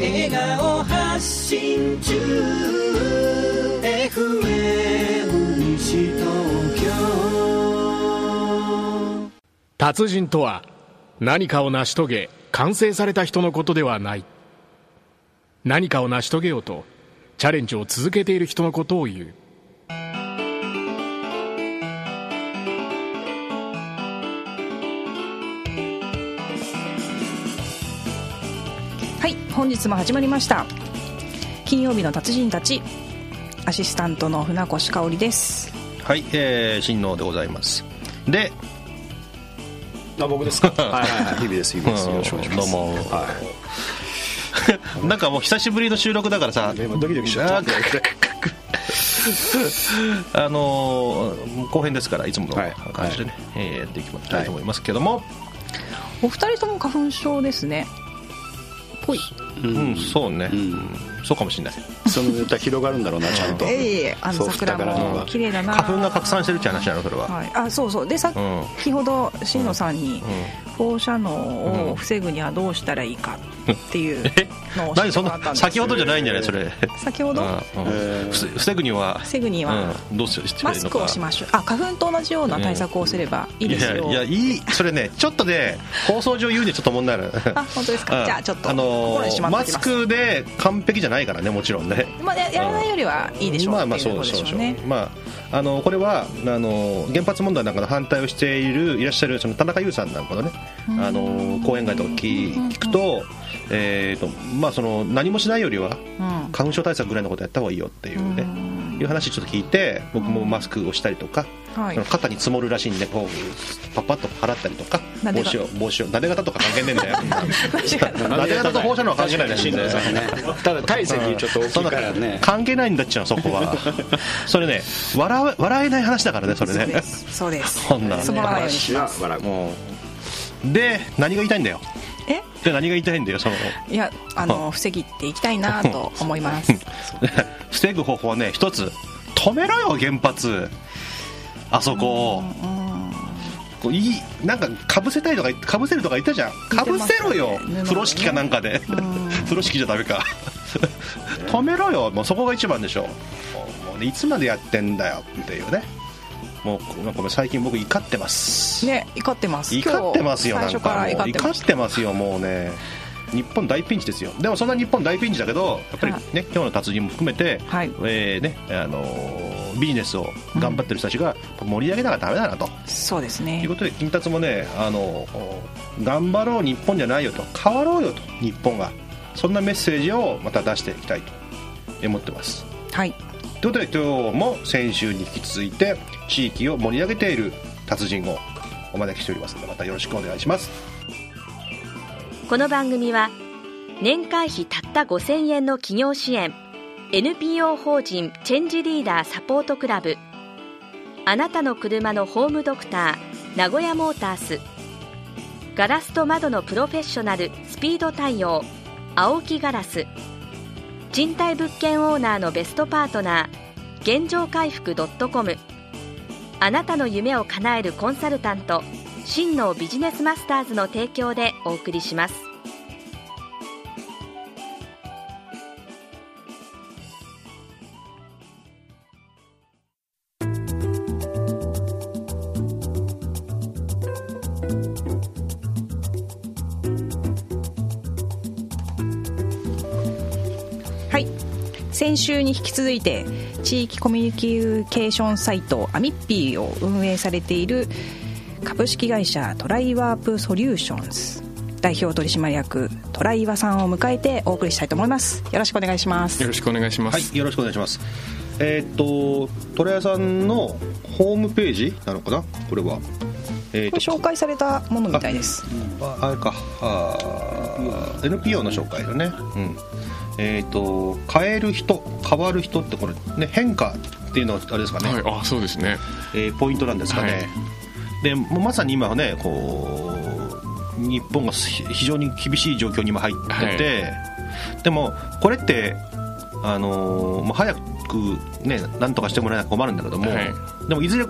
笑顔発信中。FM 西東京達人とは何かを成し遂げ完成された人のことではない。何かを成し遂げようとチャレンジを続けている人のことを言う。本日も始まりました。金曜日の達人たちアシスタントの船越香織です。はい、えー、新能でございます。であ僕ですか？はいはいはい。日々です日々です。うん。よろしくお願いします。どうも。はい。なんかもう久しぶりの収録だからさ。今ドキドキしちゃあって。あのー後編ですからいつものはい。感じでね、えーやっていきたいと思いますけども、お二人とも花粉症ですねぽい。うん。そうね、ん。そうかもしれない。そのネタ広がるんだろうなちゃんと。ええあの桜二からも綺麗だな。花粉が拡散してるって話なのそれは、はい、あそうそう。でさうん。先ほど新野さんに放射能を防ぐにはどうしたらいいかっていうの何そんなもらったんです先ほどじゃないんじゃないそれ。先ほど？うん防防ぐには。防ぐには。うん、どうするしてマスクをしまましょう。あ花粉と同じような対策をすればいいですよ、いやいやいいそれねちょっとね放送上言うにはちょっと問題ある。あ本当ですか、うん。じゃあちょっとあのマスクで完璧じゃないからねもちろんね。まあ、ややらないよりはいいでしょうまあまあそうでしょうね。まああのこれはあの原発問題なんかの反対をしているいらっしゃるその田中優さんなんかのねあの講演会とか聞聞くと,、えーとまあ、その何もしないよりはうん。花粉症対策ぐらいのことやった方がいいよっていうね、いう話ちょっと聞いて僕もマスクをしたりとか、はい。その肩に積もるらしいんでこうパッパッと払ったりとか帽子を帽子をなで方とか関係ねえんだよ。な で方と放射能は関係ないらしいんだよただ体積ちょっと大きいからね。関係ないんだっちゃうそこは。それね笑え笑えない話だからねそれね。そうです。そうです。そんなつまらない。ようにします笑うもうで何が言いたいんだよ。えで何が言いたいんだよその。いやあの 防ぎていきたいなと 思います。防ぐ方法はね一つ止めろよ原発。あそこを。こういいなんかかぶせたいとかかぶせるとか言ったじゃん。かぶせろよね風呂敷かなんかで。風呂敷じゃダメか。止めろよもうそこが一番でしょ。もうねいつまでやってんだよっていうねもうなんか最近僕怒ってます。ね怒ってます。怒ってますよなんかもう。怒ってます。怒ってますよもうね。日本大ピンチですよ。でもそんな日本大ピンチだけどやっぱりね、はい。今日の達人も含めて、はい。えーねあのービジネスを頑張ってる人たちが盛り上げながらダメだなと、そうですいねうことで金達もねあのー頑張ろう日本じゃないよと。変わろうよと日本が。そんなメッセージをまた出していきたいと思ってます。はいということで今日も先週に引き続いて地域を盛り上げている達人をお招きしておりますのでまたよろしくお願いします。この番組は年会費たった5000円の企業支援 NPO 法人チェンジリーダーサポートクラブあなたの車のホームドクター名古屋モータースガラスと窓のプロフェッショナルスピード対応青木ガラス賃貸物件オーナーのベストパートナー現状回復 .com あなたの夢を叶えるコンサルタント真のビジネスマスターズの提供でお送りします。週に引き続いて地域コミュニケーションサイトあみっぴぃを運営されている株式会社トライワープソリューションズ。代表取締役トライワさんを迎えてお送りしたいと思います。よろしくお願いします。よろしくお願いします、はいよろしくお願いします。えーっと虎岩さんのホームページなのかな？これは。えーっと紹介されたものみたいです。ああれか。あー NPO の紹介だね。うんえーっと変える人変わる人ってこれね変化っていうのはあれですかね、はいあそうですね。えーポイントなんですかね、はい。でまさに今はねこう日本がひ非常に厳しい状況に今入ってて、でもこれってあのーまあ、早くねなんとかしてもらえないと困るんだけども、はい。でもいずれ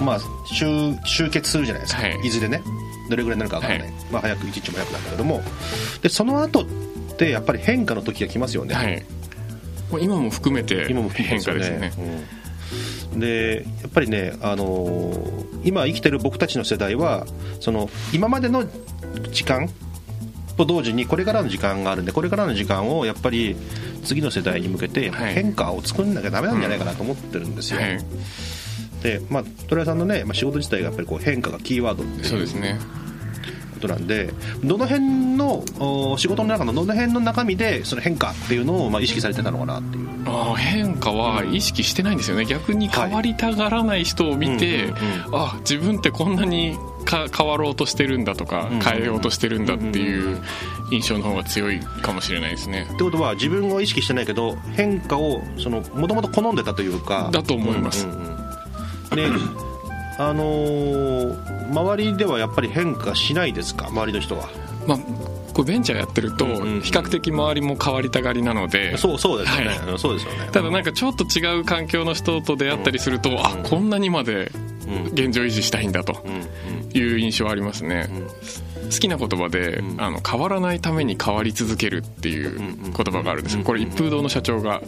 まあ終終結するじゃないですか、はい。い、ずれねどれぐらいになるかわからない、まあ、早く一日も早くなんだけども。でその後ってやっぱり変化の時が来ますよね、はい。もう今も含めて変て化ですよね。うん。でやっぱりね、あのー今生きてる僕たちの世代はその今までの時間と同時にこれからの時間があるんでこれからの時間をやっぱり次の世代に向けてはい。変化を作んなきゃダメなんじゃないかなと思ってるんですよ、はい。でまあ虎屋さんのね、まあ、仕事自体がやっぱりこう変化がキーワードっていうそうですねことなんでどの辺のお仕事の中のどの辺の中身でその変化っていうのをまあ意識されてたのかなっていう。あー変化は意識してないんですよね。逆に変わりたがらない人を見て、あ自分ってこんなにか変わろうとしてるんだとか、うん変えようとしてるんだっていう印象の方が強いかもしれないですね。ってことは自分を意識してないけど変化をもともと好んでたというか。だと思います。うんうんうん。で あのー周りではやっぱり変化しないですか？周りの人は。まあこれベンチャーやってるとうんうんうん。比較的周りも変わりたがりなので。そうそうですよね、はそうですよね。ただなんかちょっと違う環境の人と出会ったりすると、あこんなにまでうん。現状維持したいんだとうん。いう印象ありますね、好きな言葉で、うん。あの変わらないために変わり続けるっていう言葉があるんですよ。これ一風堂の社長が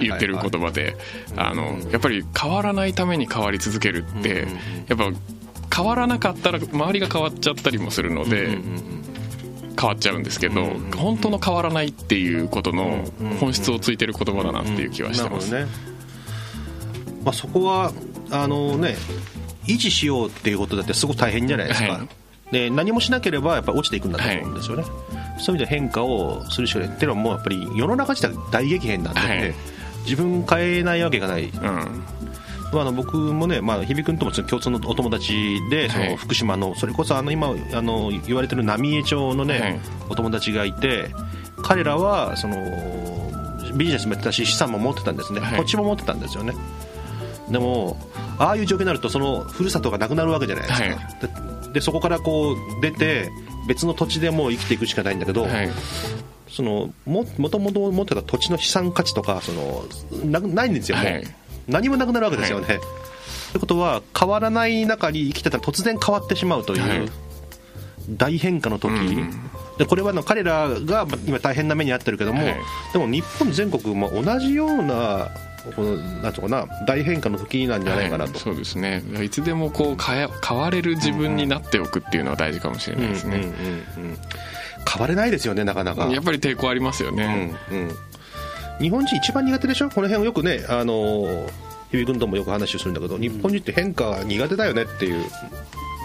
言ってる言葉であのやっぱり変わらないために変わり続けるってやっぱ変わらなかったら周りが変わっちゃったりもするので変わっちゃうんですけどうん本当の変わらないっていうことの本質をついてる言葉だなっていう気はしてます。ね、まあ、そこはあのね維持しようっていうことだってすごく大変じゃないですか、はいで何もしなければやっぱ落ちていくんだと思うんですよね、そういう意味で変化をするしかないっていうのはもうやっぱり世の中自体大激変なんで、はい。自分変えないわけがない、うん。まあ、あの僕もね、まあ、日比君とも共通のお友達でそはい。の福島のそれこそあの今あの言われてる浪江町のね、はい。お友達がいて彼らはそのビジネスもやってたし資産も持ってたんですね、はい。土地も持ってたんですよねでもああいう状況になるとそのふるさとがなくなるわけじゃないですか、はい。ででそこからこう出て別の土地でもう生きていくしかないんだけど、はい。そのももともと持ってた土地の資産価値とかそのなないんですよ、もうはい。何もなくなるわけですよね。はい。ってことは変わらない中に生きてたら突然変わってしまうという、はい。大変化の時、うん。でこれは彼らがまあ今大変な目に遭ってるけども、はい。でも日本全国も同じようなこのなんていうのかな大変化の時なんじゃないかなと。はいそうですね。いつでもこう変え変われる自分になっておくっていうのは大事かもしれないですね、うんうんうんうん変われないですよねなかなか。やっぱり抵抗ありますよね、うんうん、日本人一番苦手でしょ？この辺をよくねあの日比君ともよく話をするんだけど日本人って変化が苦手だよねっていう、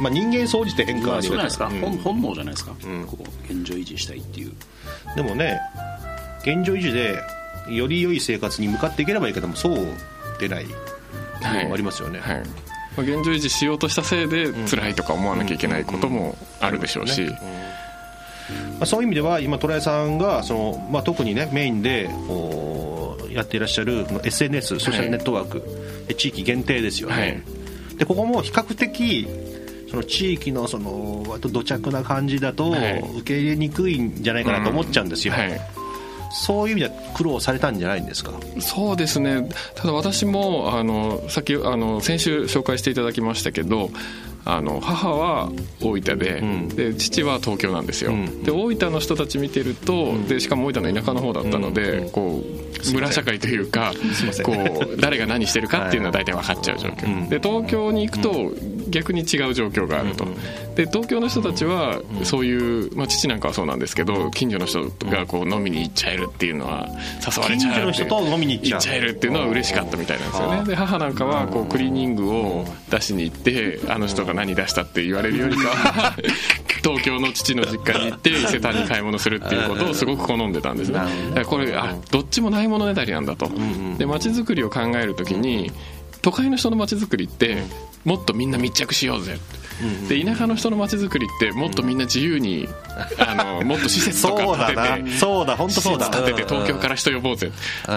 まあ、人間総じて変化まは苦手あそうじゃないですか、うん。本本能じゃないですか、ん。ここ現状維持したいっていう。でもね現状維持でより良い生活に向かっていければいいけどもそうでないはい。ありますよね、はい。まあ、現状維持しようとしたせいで辛いとか思わなきゃいけないこともあるでしょうし、まあ、そういう意味では今虎屋さんがその、まあ、特にねメインでこうやっていらっしゃる SNS ソーシャルネットワーク、で地域限定ですよね、はい。でここも比較的その地域のその割と土着な感じだとはい。受け入れにくいんじゃないかなと思っちゃうんですよ、はいそういう意味では苦労されたんじゃないんですか？そうですね。ただ私もあのさっきあの先週紹介していただきましたけどあの母は大分で,、うん。で父は東京なんですよ、うん。で大分の人たち見てると、でしかも大分の田舎の方だったので、こう村社会というかこう誰が何してるかっていうのは大体分かっちゃう状況、うん。で東京に行くと逆に違う状況があると、で東京の人たちはそういう、まあ、父なんかはそうなんですけど近所の人がこう飲みに行っちゃえるっていうのは誘われちゃう近所の人と飲みに行っちゃえるっていうのは嬉しかったみたいなんですよね。で母なんかはこうクリーニングを出しに行ってあの人が何出したって言われるよりかは 東京の父の実家に行って伊勢丹に買い物するっていうことをすごく好んでたんですね。これあどっちもないものねだりなんだと。で街づくりを考えるときに都会の人の街づくりってもっとみんな密着しようぜ。で田舎の人の街づくりってもっとみんな自由に あのもっと施設とか建ててそうだ本当そうだ。施設建てて東京から人呼ぼうぜ。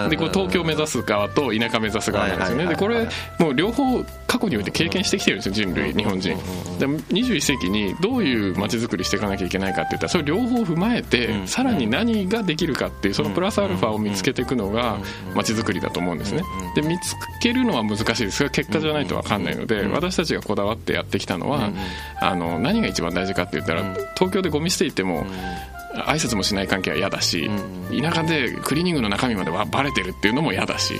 でこう東京目指す側と田舎目指す側なんですよね。でこれもう両方過去において経験してきてるんですよ人類日本人。で21世紀にどういう街づくりしていかなきゃいけないかっていったらそれ両方踏まえてさらに何ができるかっていうそのプラスアルファを見つけていくのが街づくりだと思うんですね。で見つけるのは難しいです。が結果じゃないと分かんないので私たちがこだわってやってきたのはあの何が一番大事かって言ったら東京でゴミ捨て行っても挨拶もしない関係は嫌だし、田舎でクリーニングの中身まではバレてるっていうのも嫌だし、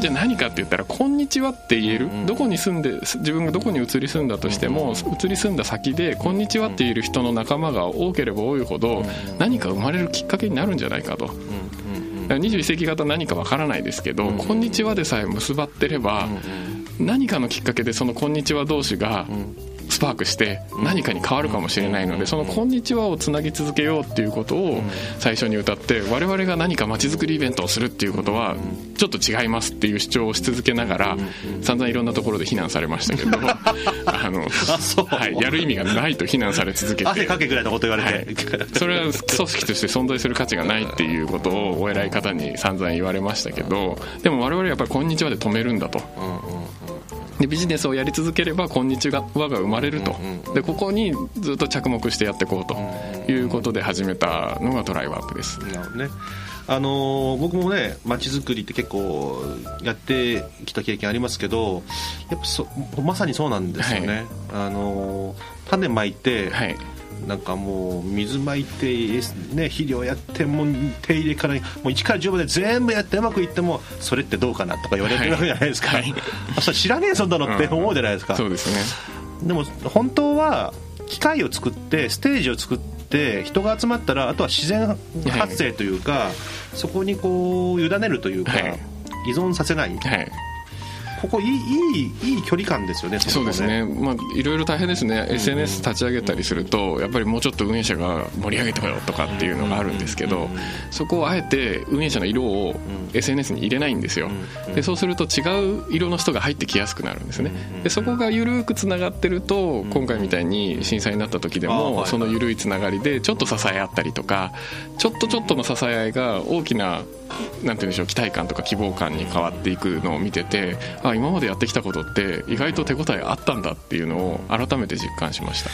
じゃあ何かって言ったら「こんにちは」って言える、どこに住んで自分がどこに移り住んだとしても、移り住んだ先で「こんにちは」って言える人の仲間が多ければ多いほど、何か生まれるきっかけになるんじゃないかと。21世紀型何かわからないですけど「こんにちは」でさえ結ばってれば、何かのきっかけでその「こんにちは」同士がスパークして何かに変わるかもしれないのでその「こんにちは」をつなぎ続けようっていうことを最初に歌って我々が何かまちづくりイベントをするっていうことはちょっと違いますっていう主張をし続けながら散々いろんなところで非難されましたけど あの はい、やる意味がないと非難され続けて。汗かけぐらいのこと言われて、はい、それは組織として存在する価値がないっていうことをお偉い方に散々言われましたけどでも我々はやっぱり「こんにちは」で止めるんだと。でビジネスをやり続ければ「こんにちは」が生まれると。でここにずっと着目してやっていこうということで始めたのがトライワークです。なるほどね。あのー僕もね街づくりって結構やってきた経験ありますけどやっぱそまさにそうなんですよね、あのー種まいて、はいなんかもう水まいて、ね、肥料やってもう手入れからもう1から10まで全部やってうまくいってもそれってどうかなとか言われてるわけじゃないですか、はい。あそれ知らねえそんなのって思うじゃないですか、そうですねでも本当は機械を作ってステージを作って人が集まったらあとは自然発生というか、そこにこう委ねるというか、はい。依存させない。はいここいいいいいい距離感ですよねそうですね、まあ、いろいろ大変ですね、SNS 立ち上げたりすると、やっぱりもうちょっと運営者が盛り上げてこようとかっていうのがあるんですけど、そこをあえて運営者の色を SNS に入れないんですよ、でそうすると違う色の人が入ってきやすくなるんですね、でそこが緩くつながってると、今回みたいに震災になった時でも、その緩いつながりで、ちょっと支え合ったりとか、ちょっとちょっとの支え合いが大きな、なんて言うんでしょう、期待感とか希望感に変わっていくのを見てて、あ今までやってきたことって、意外と手応えあったんだっていうのを改めて実感しました。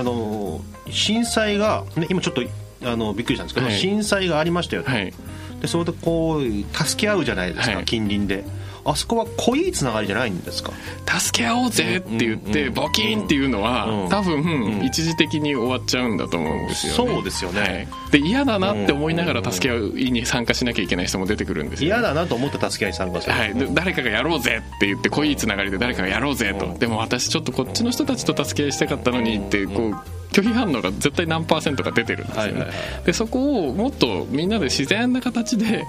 あの震災が、ね、今ちょっとあのびっくりしたんですけど、はい。震災がありましたよと、はい。でそれでこう助け合うじゃないですか、はい。近隣であそこは濃いつながりじゃないんですか？助け合おうぜって言ってうんボキンっていうのはうん多分ん一時的に終わっちゃうんだと思うんですよね。そうですよね。はい。で嫌だなって思いながら助け合うに参加しなきゃいけない人も出てくるんですよ嫌だなと思って助け合いに参加する、はい、で誰かがやろうぜって言って濃いつながりで誰かがやろうぜと。でも私ちょっとこっちの人たちと助け合いしたかったのにってこう拒否反応が絶対何パーセントか出てるんですよね、はいはいはでそこをもっとみんなで自然な形で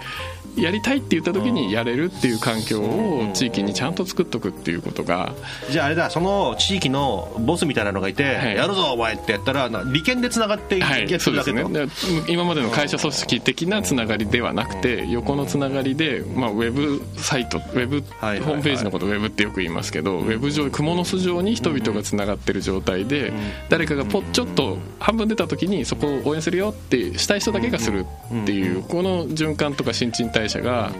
やりたいって言った時にやれるっていう環境を地域にちゃんと作っとくっていうことがじゃああれだその地域のボスみたいなのがいて、はい。やるぞお前ってやったらな利権でつながってやはい、ってそうですね。で今までの会社組織的なつながりではなくて横のつながりで、まあ、ウェブサイトウェブ、はいはいホームページのことをウェブってよく言いますけど、ウェブ上クモの巣上に人々がつながってる状態で、誰かがポッちょっと半分出た時にそこを応援するよってしたい人だけがするっていうこの循環とか新陳代謝が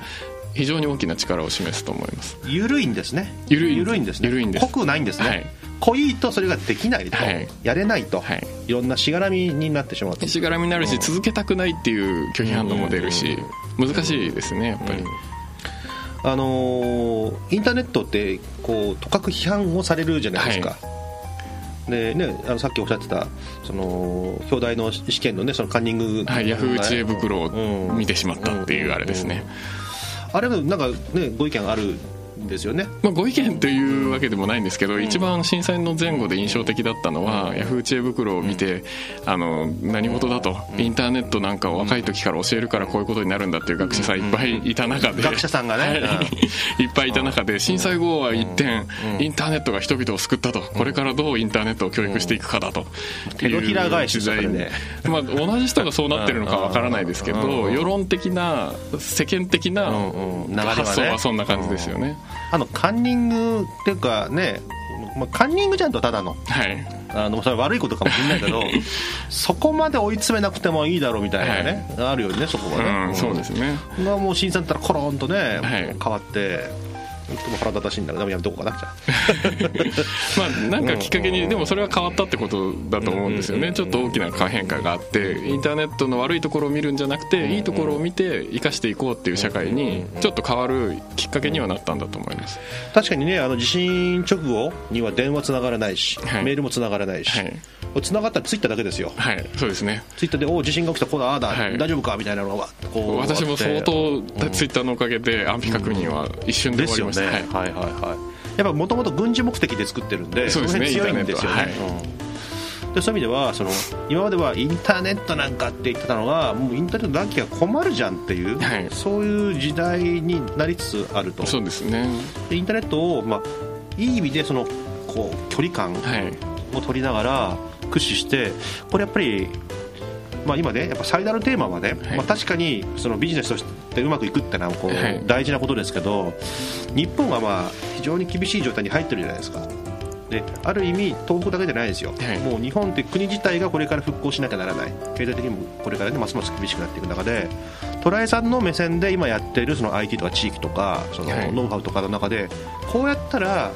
非常に大きな力を示すと思います。緩いんですね。緩い緩いんですね。緩いんです。濃くないんですね、はい。濃いとそれができないと、はい。やれないと、はい。いろんなしがらみになってしまうとしがらみになるし続けたくないっていう拒否反応も出るし難しいですねやっぱり。あのーインターネットってこうとかく批判をされるじゃないですか、でね、あのさっきおっしゃってたその表題の試験の,、ね、そのカンニング、はい、ヤフー知恵袋を見てしまったっていうあれですね、あれはなんか、ね、ご意見あるんですよね。まあ、ご意見というわけでもないんですけど、一番震災の前後で印象的だったのは、ヤフー知恵袋を見てあの何事だと、インターネットなんかを若い時から教えるからこういうことになるんだっていう学者さんいっぱいいた中で、学者さんがね。はい。いっぱいいた中で震災後は一転、インターネットが人々を救ったと。これからどうインターネットを教育していくかだと。手のひら返し時代に。それでまあ、同じ人がそうなってるのかわからないですけど世論的な世間的な発想はそんな感じですよね。あのカンニングっていうかね、まあ、カンニングじゃんとただの。はい。あのそれは悪いことかもしれないけど そこまで追い詰めなくてもいいだろうみたいなね、あるよねそこはね、うん、そうですね。がもう審査だったらコロンとね、はい。変わって本当も腹立たしいん。だでもやめとこうかなじゃまあなん。かきっかけにでもそれは変わったってことだと思うん。ですよねちょっと大きな変化があってインターネットの悪いところを見るん。じゃなくていいところを見て生かしていこうっていう社会にちょっと変わるきっかけにはなったん。だと思います確かにねあの地震直後には電話つながらないし、はいメールもつながらないし、はいつながったらツイッターだけですよはいそうですねツイッターで「おう地震が起きたこうだああだ、はい大丈夫か?」みたいなのが私も相当ツイッターのおかげで安否確認は一瞬で、終わりました、はい、はいはいやっぱもともと軍事目的で作ってるんでそうですね。の辺強いんですよね、でそういう意味ではその今まではインターネットなんかって言ってたのがもうインターネットなきゃ困るじゃんっていう、はい。そういう時代になりつつあると。そうですね。でインターネットを、まあ、いい意味でそのこう距離感はい。を取りながら駆使してこれやっぱり、まあ、今ねやっぱ最大のテーマはね、はいまあ、確かにそのビジネスとしてうまくいくってのはこう、はい。大事なことですけど日本はまあ非常に厳しい状態に入ってるじゃないですか。である意味東北だけじゃないですよ、はい。もう日本って国自体がこれから復興しなきゃならない。経済的にもこれから、ね、ますます厳しくなっていく中でトライさんの目線で今やっているその IT とか地域とかそのはい。ノウハウとかの中でこうやったら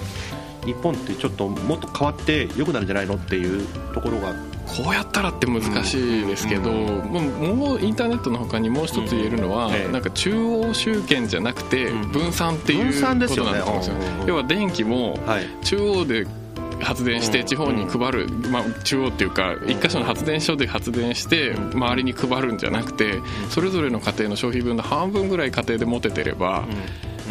日本ってちょっともっと変わって良くなるんじゃないのっていうところが。こうやったらって難しいですけど、もうもうインターネットの他にもう一つ言えるのは、なんか中央集権じゃなくてうん。分散っていうことよねなんですようんうんうん。要は電気もはい。中央で発電して地方に配る、まあ、中央っていうか一箇所の発電所で発電して周りに配るんじゃなくてそれぞれの家庭の消費分の半分ぐらい家庭で持ててれば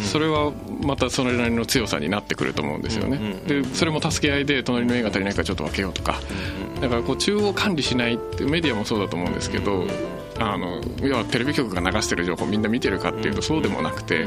それはまたそれなりの強さになってくると思うんですよね。でそれも助け合いで隣の家が足りないからちょっと分けようとか。だからこう中央管理しないってメディアもそうだと思うんですけどあの要はテレビ局が流してる情報みんな見てるかっていうとそうでもなくて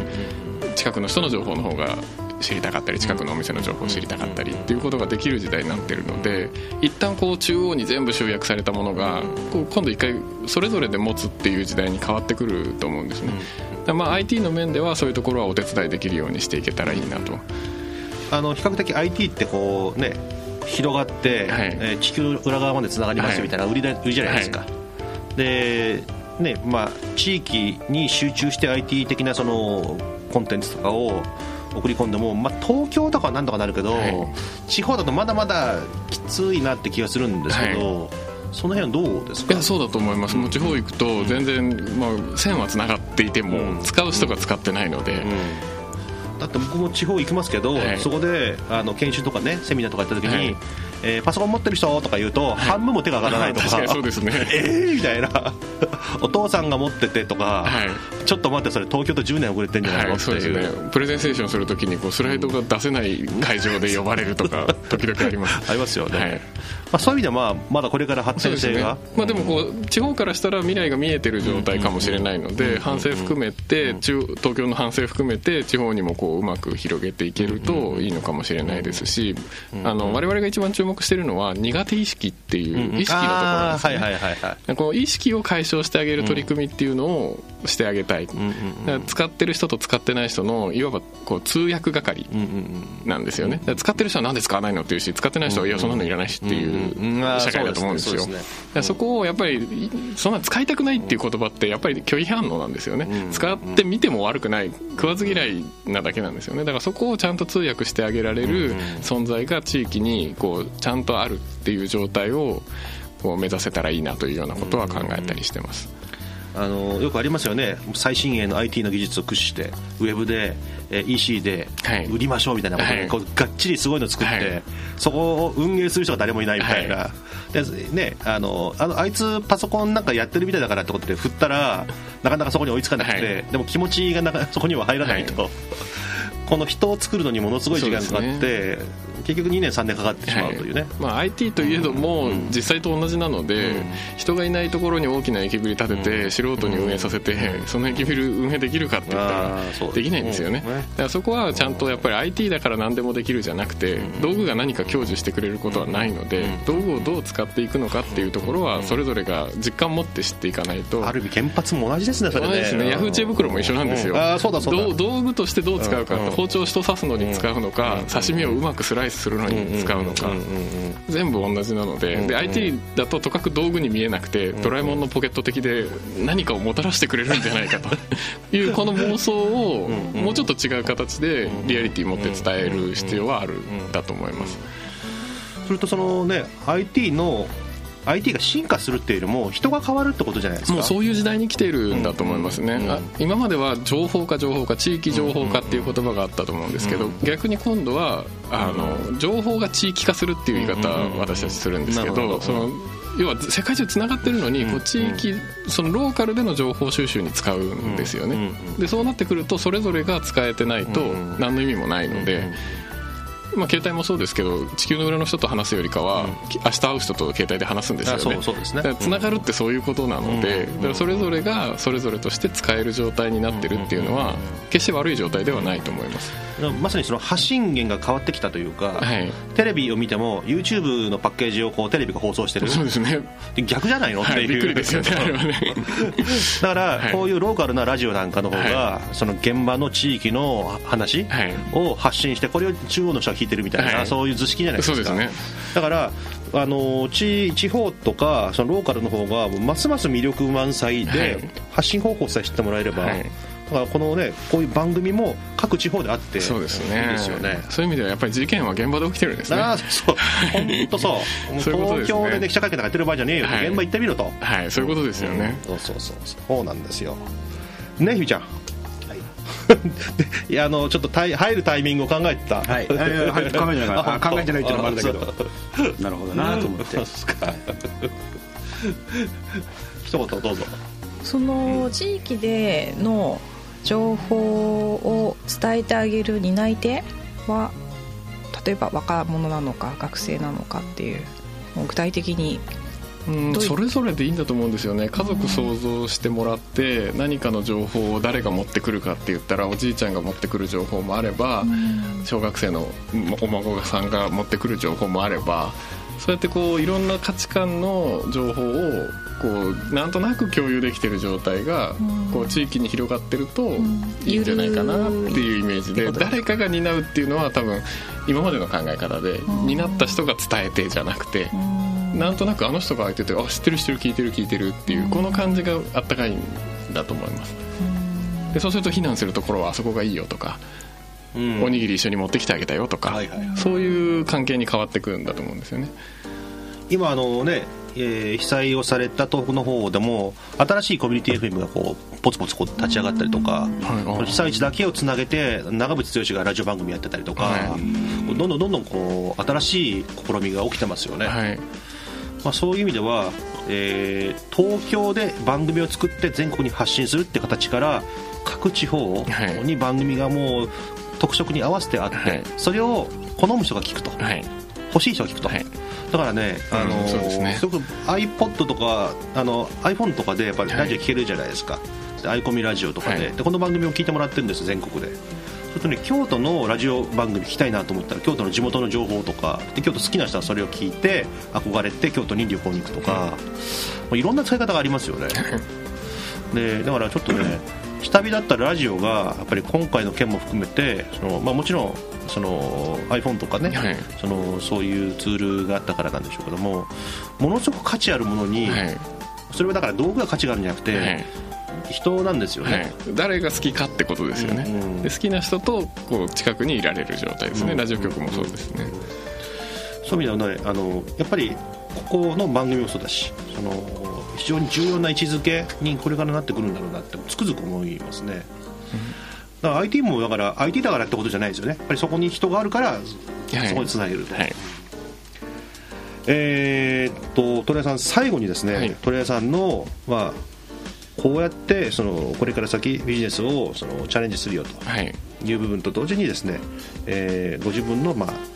近くの人の情報の方が知りたかったり近くのお店の情報を知りたかったりっていうことができる時代になってるので一旦こう中央に全部集約されたものがこう今度一回それぞれで持つっていう時代に変わってくると思うんですね。だからまあ IT の面ではそういうところはお手伝いできるようにしていけたらいいなと。あの比較的 IT ってこうね広がって、はいえー地球の裏側までつながりますよみたいな売りで売りじゃないですか、でねまあ、地域に集中して IT 的なそのコンテンツとかを送り込んでも、まあ、東京とかはなんとかなるけど、はい。地方だとまだまだきついなって気がするんですけど、その辺はどうですか？いやそうだと思います。もう地方行くと全然、まあ、線はつながっていても使う人が使ってないので、だって僕も地方行きますけど、はい。そこであの研修とかねセミナーとか行った時に、はいえーパソコン持ってる人とか言うと、半分も手が上がらないとか。確かにそうですね。えーみたいな。お父さんが持っててとか、はい。ちょっと待ってそれ東京と10年遅れてんじゃないの、はい、ってそうですいうね。プレゼンテーションするときにこうスライドが出せない会場で呼ばれるとか時々あります。ありますよね、はい。まあ、そういう意味では、まあ、まだこれから発展性が、まあ、でもこう地方からしたら未来が見えてる状態かもしれないので反省含めて中東京の反省含めて地方にもこううまく広げていけるといいのかもしれないですしあの我々が一番注目しているのは苦手意識っていう意識のところなんですね。はいはいこの意識を解消してあげる取り組みっていうのをしてあげたい、使ってる人と使ってない人のいわばこう通訳係なんですよね、使ってる人は何で使わないのっていうし使ってない人はいやそんなのいらないしっていう社会だと思うんですよ。そこをやっぱりそんな使いたくないっていう言葉ってやっぱり拒否反応なんですよね、使ってみても悪くない食わず嫌いなだけなんですよね。だからそこをちゃんと通訳してあげられる存在が地域にこうちゃんとあるっていう状態をこう目指せたらいいなというようなことは考えたりしてます、あのよくありますよね。最新鋭の IT の技術を駆使してウェブで、えー EC ではい。売りましょうみたいなことで、はい。こうがっちりすごいの作って、はい。そこを運営する人が誰もいないみたいな、はでね、あのあのあいつパソコンなんかやってるみたいだからってことで振ったらなかなかそこに追いつかなくて、はい。でも気持ちがなかそこには入らないと、はこの人を作るのにものすごい時間かかって、結局2年3年かかってしまうというね、はい。まあ、IT といえども実際と同じなので、人がいないところに大きな駅ビル建てて素人に運営させて、その駅ビル運営できるかって言ったらできないんですよね。うんね。だからそこはちゃんとやっぱり IT だから何でもできるじゃなくて道具が何か享受してくれることはないので道具をどう使っていくのかっていうところはそれぞれが実感持って知っていかないと。ある意味原発も同じですねそれね。そうですね。ヤフー知恵袋も一緒なんですよ、うん。あーそうだそうだ。ど道具としてどう使うかと、包丁を人刺すのに使うのか、刺身をうまくスライスするのに使うのか、全部同じなので,、で IT だととかく道具に見えなくて、ドラえもんのポケット的で何かをもたらしてくれるんじゃないかと いうこの妄想をもうちょっと違う形でリアリティ持って伝える必要はあるん。だと思います。それとそのね IT の IT が進化するっていうよりも人が変わるってことじゃないですか？もうそういう時代に来ているんだと思いますね、あ今までは情報化情報化地域情報化っていう言葉があったと思うんですけど、逆に今度はあの情報が地域化するっていう言い方を私たちするんですけどど。その要は世界中つながってるのにこう地域そのローカルでの情報収集に使うんですよね。でそうなってくるとそれぞれが使えてないと何の意味もないのでまあ携帯もそうですけど地球の裏の人と話すよりかは明日会う人と携帯で話すんですよあねそうそうですね。つながるってそういうことなので、だからそれぞれがそれぞれとして使える状態になってるっていうのは決して悪い状態ではないと思います、まさにその発信源が変わってきたというか、はい。テレビを見ても YouTube のパッケージをこうテレビが放送してる。そうですね。で逆じゃないの？ってはいっくりですよね だからはい。こういうローカルなラジオなんかの方がその現場の地域の話はい。を発信してこれを中央の人が聞いてるみたいな、はい。そういう図式じゃないですか。そうですね。だからあの地地方とかそのローカルの方がますます魅力満載で、はい。発信方法さえ知ってもらえれば、はい。だからこのねこういう番組も各地方であってそうですね。いいですよね。そういう意味ではやっぱり事件は現場で起きてるんですね。ああそう。本当そう。そうね。東京で、ね、記者会見なんかやってる場合じゃねえよ、はい。現場行ってみろと。はい。そういうことですよね、そうそうそう。そうなんですよ。ねひみちゃん いやあのちょっと入るタイミングを考えてた。はい、あいやいや考えてない 考えてないっていうのもあるんだけど。なるほどなと思って。そうですか。一言どうぞ。その地域での情報を伝えてあげる担い手は例えば若者なのか学生なのかっていう具体的にうんそれぞれでいいんだと思うんですよね。家族想像してもらって何かの情報を誰が持ってくるかって言ったらおじいちゃんが持ってくる情報もあれば小学生のお孫さんが持ってくる情報もあればそうやってこういろんな価値観の情報をこうなんとなく共有できてる状態がこう地域に広がってるといいんじゃないかなっていうイメージで誰かが担うっていうのは多分今までの考え方で担った人が伝えてじゃなくてなんとなくあの人が相手てあ知ってる知ってる聞いてる聞いてるっていうこの感じがあったかいんだと思います。でそうすると避難するところはあそこがいいよとか、うん。おにぎり一緒に持ってきてあげたよとか、はいはいそういう関係に変わってくるんだと思うんですよね。今あのね、えー被災をされた東北の方でも新しいコミュニティ FM がこうポツポツこう立ち上がったりとか、はい被災地だけをつなげて長渕剛がラジオ番組やってたりとか、はどんどんどんどんこう新しい試みが起きてますよね、はい。まあ、そういう意味では、えー東京で番組を作って全国に発信するって形から各地方に番組がもう特色に合わせてあって、はい。それを好む人が聞くと、はい。欲しい人が聞くと、はいだからね、あのうんそうですね。ごく iPod とかあの iPhone とかでやっぱりラジオ聞けるじゃないですか、でアイコミラジオとかで,、はい。でこの番組を聞いてもらってるんです全国で。それとね京都のラジオ番組聞きたいなと思ったら京都の地元の情報とかで京都好きな人はそれを聞いて憧れて京都に旅行に行くとか、まあいろんな使い方がありますよね。でだからちょっとね下火だったラジオがやっぱり今回の件も含めてその、まあ、もちろんその iPhone とかね、はい。そのそういうツールがあったからなんでしょうけどもものすごく価値あるものに、はい。それはだから道具が価値があるんじゃなくて、はい。人なんですよね、はい、誰が好きかってことですよね、うんうん。で好きな人とこう近くにいられる状態ですね、うんラジオ局もそうですね、そういう意味ではねあのやっぱりここの番組もそうだしその非常に重要な位置づけにこれからなってくるんだろうなってつくづく思いますね、だから IT もだから IT だからってことじゃないですよね。やっぱりそこに人があるからはい。そこにつなげると、はい。えーっと鳥谷さん最後にですね、はい。鳥谷さんのまあこうやってそのこれから先ビジネスをそのチャレンジするよと。はい。いう部分と同時にですね、えーご自分のまあえー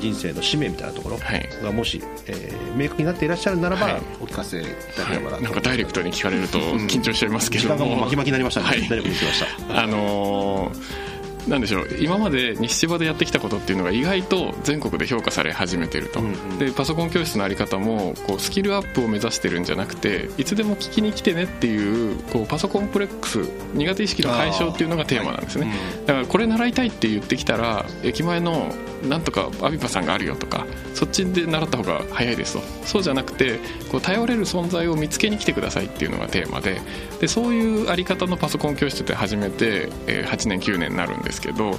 人生の使命みたいなところはい。がもし、えー明確になっていらっしゃるならば、はい。お聞かせいただければなと、なんかダイレクトに聞かれると緊張しちゃいますけども、う巻き巻きになりました。ので、はいました。あのーなんでしょう。今まで西千葉でやってきたことっていうのが意外と全国で評価され始めてると、うんうん。でパソコン教室のあり方もこうスキルアップを目指してるんじゃなくていつでも聞きに来てねっていうこうパソコンプレックス苦手意識の解消っていうのがテーマなんですね、だからこれ習いたいって言ってきたら駅前のなんとかアビパさんがあるよとかそっちで習った方が早いですと。そうじゃなくてこう頼れる存在を見つけに来てくださいっていうのがテーマででそういうあり方のパソコン教室って始めて、えー8年9年になるんですけど、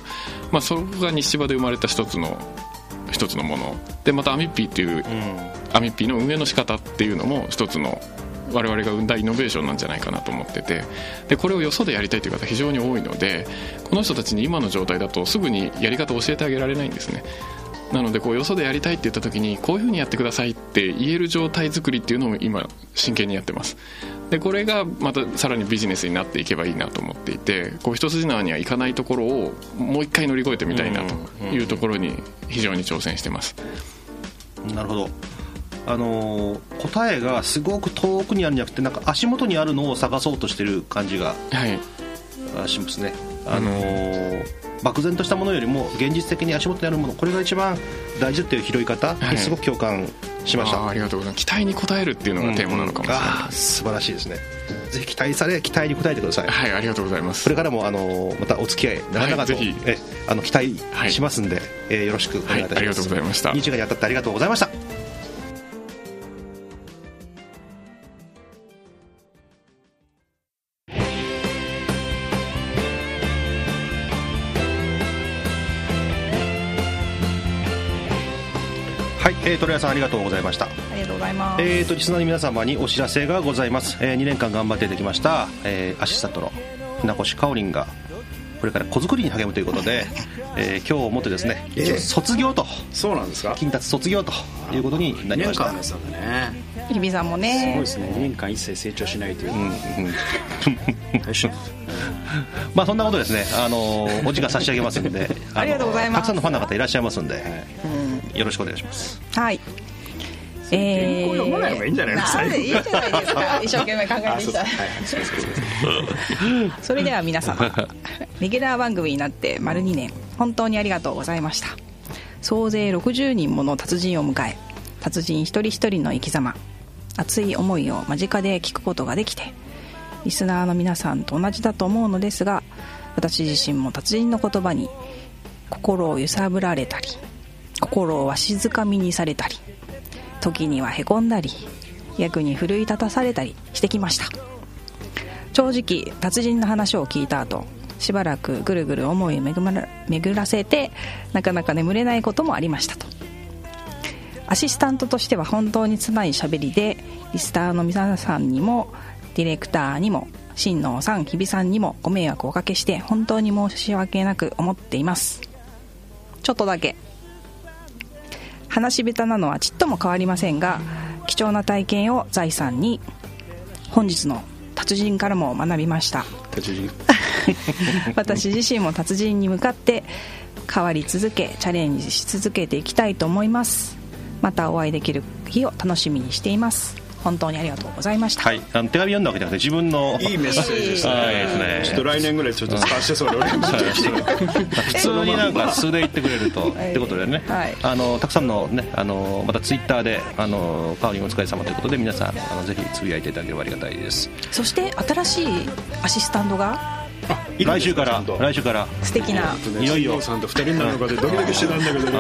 まあ、そこが西芝で生まれた一つの一つのもの。でまたアミッピーっていうアミッピーの運営の仕方っていうのも一つの我々が生んだイノベーションなんじゃないかなと思ってて。でこれをよそでやりたいという方非常に多いのでこの人たちに今の状態だとすぐにやり方を教えてあげられないんですね。なのでこうよそでやりたいって言った時にこういうふうにやってくださいって言える状態作りっていうのを今真剣にやってます。でこれがまたさらにビジネスになっていけばいいなと思っていてこう一筋縄にはいかないところをもう一回乗り越えてみたいなというところに非常に挑戦してます。なるほど。あのー答えがすごく遠くにあるんじゃなくてなんか足元にあるのを探そうとしてる感じがはい。あしますね。あのー漠然としたものよりも現実的に足元にあるものこれが一番大事っていう拾い方はい。にすごく共感しました、あーありがとうございます。期待に応えるっていうのがテーマなのかもしれない、あー素晴らしいですね。ぜひ期待され期待に応えてください。はいありがとうございます。これからもあのまたお付き合い長々と、はいぜひ。えあの期待しますんで、えーよろしくお願いいたします、はいありがとうございました。2時間にあたってありがとうございましたはい、えー、鳥谷さんありがとうございました。ありがとうございます、えー、とリスナーの皆様にお知らせがございます、え2年間頑張ってできました、えーアシスタントの船越かおりんがこれから子作りに励むということで、えー今日をもってですね、ええ卒業と。そうなんですか？金達卒業ということになり2ました。年間ですんでね。日比さんもすごいねですね。2年間一切成長しないという、うんうん。大変まあそんなことですね、あのーお時間差し上げますんでの ありがとうございます。たくさんのファンの方いらっしゃいますんで、よろしくお願いします。はい。え原稿読まない方がいいんじゃないの？なんでいいじゃないですか？一生懸命考えてきたそれでは皆様 レギュラー番組になって丸2年本当にありがとうございました。総勢60人もの達人を迎え達人一人一人の生き様熱い思いを間近で聞くことができてリスナーの皆さんと同じだと思うのですが私自身も達人の言葉に心を揺さぶられたり心をわしづかみにされたり時にはへこんだり役に奮い立たされたりしてきました。正直達人の話を聞いた後しばらくぐるぐる思いを巡ら巡らせてなかなか眠れないこともありましたと。アシスタントとしては本当につまい喋りでリスターの皆さんにもディレクターにも新能さん日比さんにもご迷惑をおかけして本当に申し訳なく思っています。ちょっとだけ。話下手なのはちっとも変わりませんが貴重な体験を財産に本日の達人からも学びました。達人。私自身も達人に向かって変わり続けチャレンジし続けていきたいと思います。またお会いできる日を楽しみにしています本当にありがとうございました、はい。あの手紙読んだわけじゃなくて自分の。いいメッセージです。ねはい。ですね。ちょっと来年ぐらいちょっと使わせてそうで普通になんか素で言ってくれると。ってことでね、はい。あのたくさんのねあのまたツイッターであのカオリンお疲れ様ということで皆さんあのぜひつぶやいていただければありがたいです。そして新しいアシスタントが？来週か？ら来週から素敵な、いよいよさんと。二人になるのかでドキドキしてたんだけど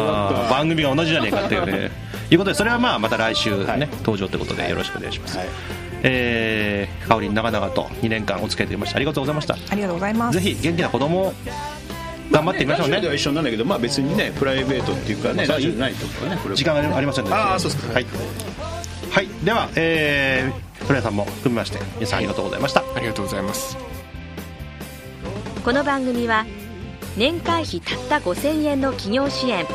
番組が同じじゃねえかっていうねいうことでそれはまあまた来週ね、はい。登場ということでよろしくお願いします、たはい。えー、かおりん長々と2年間お付き合いいただきましてありがとうございました。ありがとうございます。ぜひ元気な子供を頑張っていきましょうね。ラジオでは一緒なんだけどまあ別にねプライベートっていうかねそうラジオじゃないとこね時間がありませんので。あーそうですか。はい、はい、では、えー、古谷さんも含めまして皆さんありがとうございました、ありがとうございます。この番組は年会費たった5000円の企業支援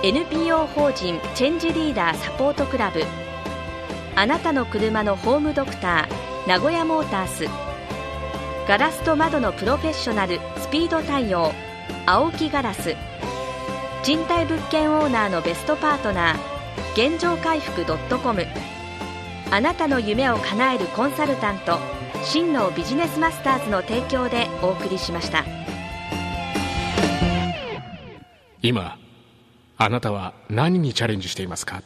NPO 法人チェンジリーダーサポートクラブ。あなたの車のホームドクター名古屋モータース。ガラスと窓のプロフェッショナルスピード対応。青木ガラス。賃貸物件オーナーのベストパートナー。現状回復 .com あなたの夢を叶えるコンサルタント。真のビジネスマスターズの提供でお送りしました。今あなたは何にチャレンジしていますか？